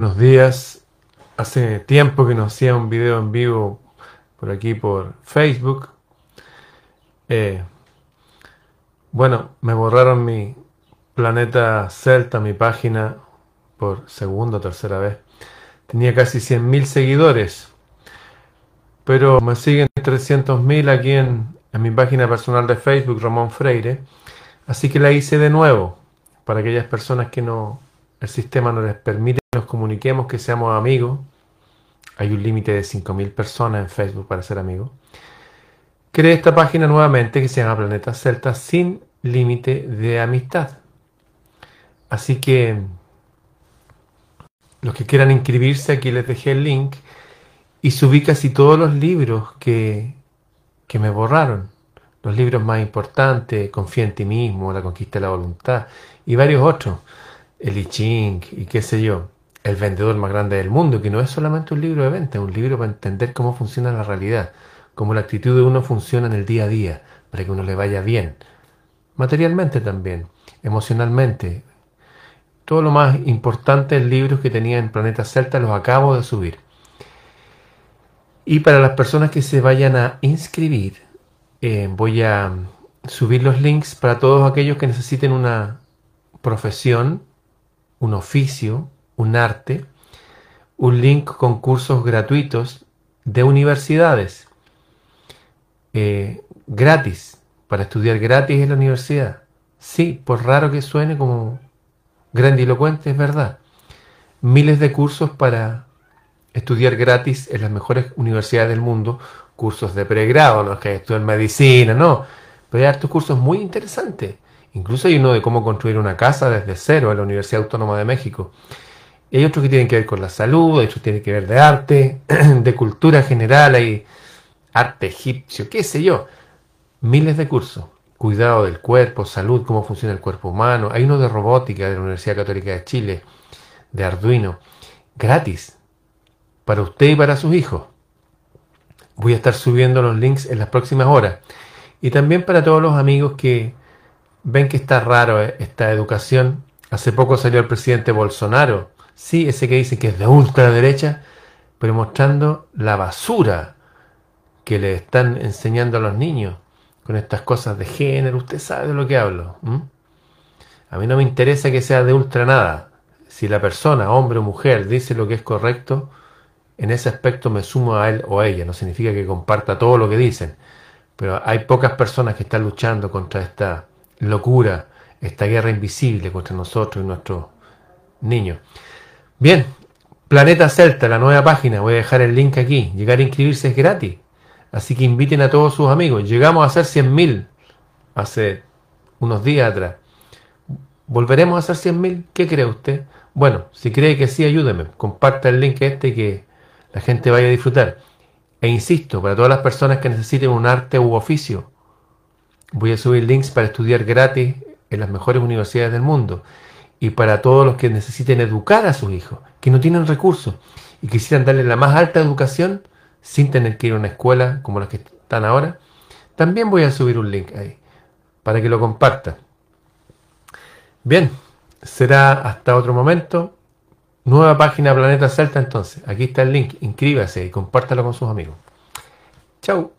Buenos días. Hace tiempo que no hacía un video en vivo por aquí por Facebook. Eh, bueno, me borraron mi planeta Celta, mi página, por segunda o tercera vez. Tenía casi 100.000 seguidores, pero me siguen 300.000 aquí en, en mi página personal de Facebook, Ramón Freire. Así que la hice de nuevo para aquellas personas que no, el sistema no les permite que nos comuniquemos, que seamos amigos. Hay un límite de 5.000 personas en Facebook para ser amigos. Creé esta página nuevamente que se llama Planeta Celta sin límite de amistad. Así que los que quieran inscribirse, aquí les dejé el link y subí casi todos los libros que, que me borraron. Los libros más importantes, Confía en ti mismo, La conquista de la voluntad y varios otros el I Ching y qué sé yo, el vendedor más grande del mundo, que no es solamente un libro de venta, es un libro para entender cómo funciona la realidad, cómo la actitud de uno funciona en el día a día, para que uno le vaya bien, materialmente también, emocionalmente. Todo lo más importante libros que tenía en Planeta Celta los acabo de subir. Y para las personas que se vayan a inscribir, eh, voy a subir los links para todos aquellos que necesiten una profesión un oficio, un arte, un link con cursos gratuitos de universidades, eh, gratis, para estudiar gratis en la universidad. Sí, por raro que suene como grandilocuente, es verdad. Miles de cursos para estudiar gratis en las mejores universidades del mundo, cursos de pregrado, no es que estudian medicina, no, pero hay hartos cursos muy interesantes Incluso hay uno de cómo construir una casa desde cero en la Universidad Autónoma de México. Y hay otros que tienen que ver con la salud, hay otros que tienen que ver de arte, de cultura general, hay arte egipcio, qué sé yo. Miles de cursos. Cuidado del cuerpo, salud, cómo funciona el cuerpo humano. Hay uno de robótica de la Universidad Católica de Chile, de Arduino, gratis, para usted y para sus hijos. Voy a estar subiendo los links en las próximas horas. Y también para todos los amigos que ven que está raro eh, esta educación. Hace poco salió el presidente Bolsonaro, sí, ese que dice que es de ultraderecha, pero mostrando la basura que le están enseñando a los niños con estas cosas de género. Usted sabe de lo que hablo. A mí no me interesa que sea de ultra nada. Si la persona, hombre o mujer, dice lo que es correcto, en ese aspecto me sumo a él o a ella. No significa que comparta todo lo que dicen. Pero hay pocas personas que están luchando contra esta locura, esta guerra invisible contra nosotros y nuestros niños. Bien, Planeta Celta, la nueva página, voy a dejar el link aquí. Llegar a inscribirse es gratis. Así que inviten a todos sus amigos. Llegamos a ser 100.000 hace unos días atrás. ¿Volveremos a ser 100.000? ¿Qué cree usted? Bueno, si cree que sí, ayúdeme. Comparta el link este que la gente vaya a disfrutar. E insisto, para todas las personas que necesiten un arte u oficio, Voy a subir links para estudiar gratis en las mejores universidades del mundo y para todos los que necesiten educar a sus hijos, que no tienen recursos y quisieran darle la más alta educación sin tener que ir a una escuela como las que están ahora, también voy a subir un link ahí para que lo compartan. Bien, será hasta otro momento. Nueva página Planeta Celta entonces. Aquí está el link. Inscríbase y compártalo con sus amigos. Chau.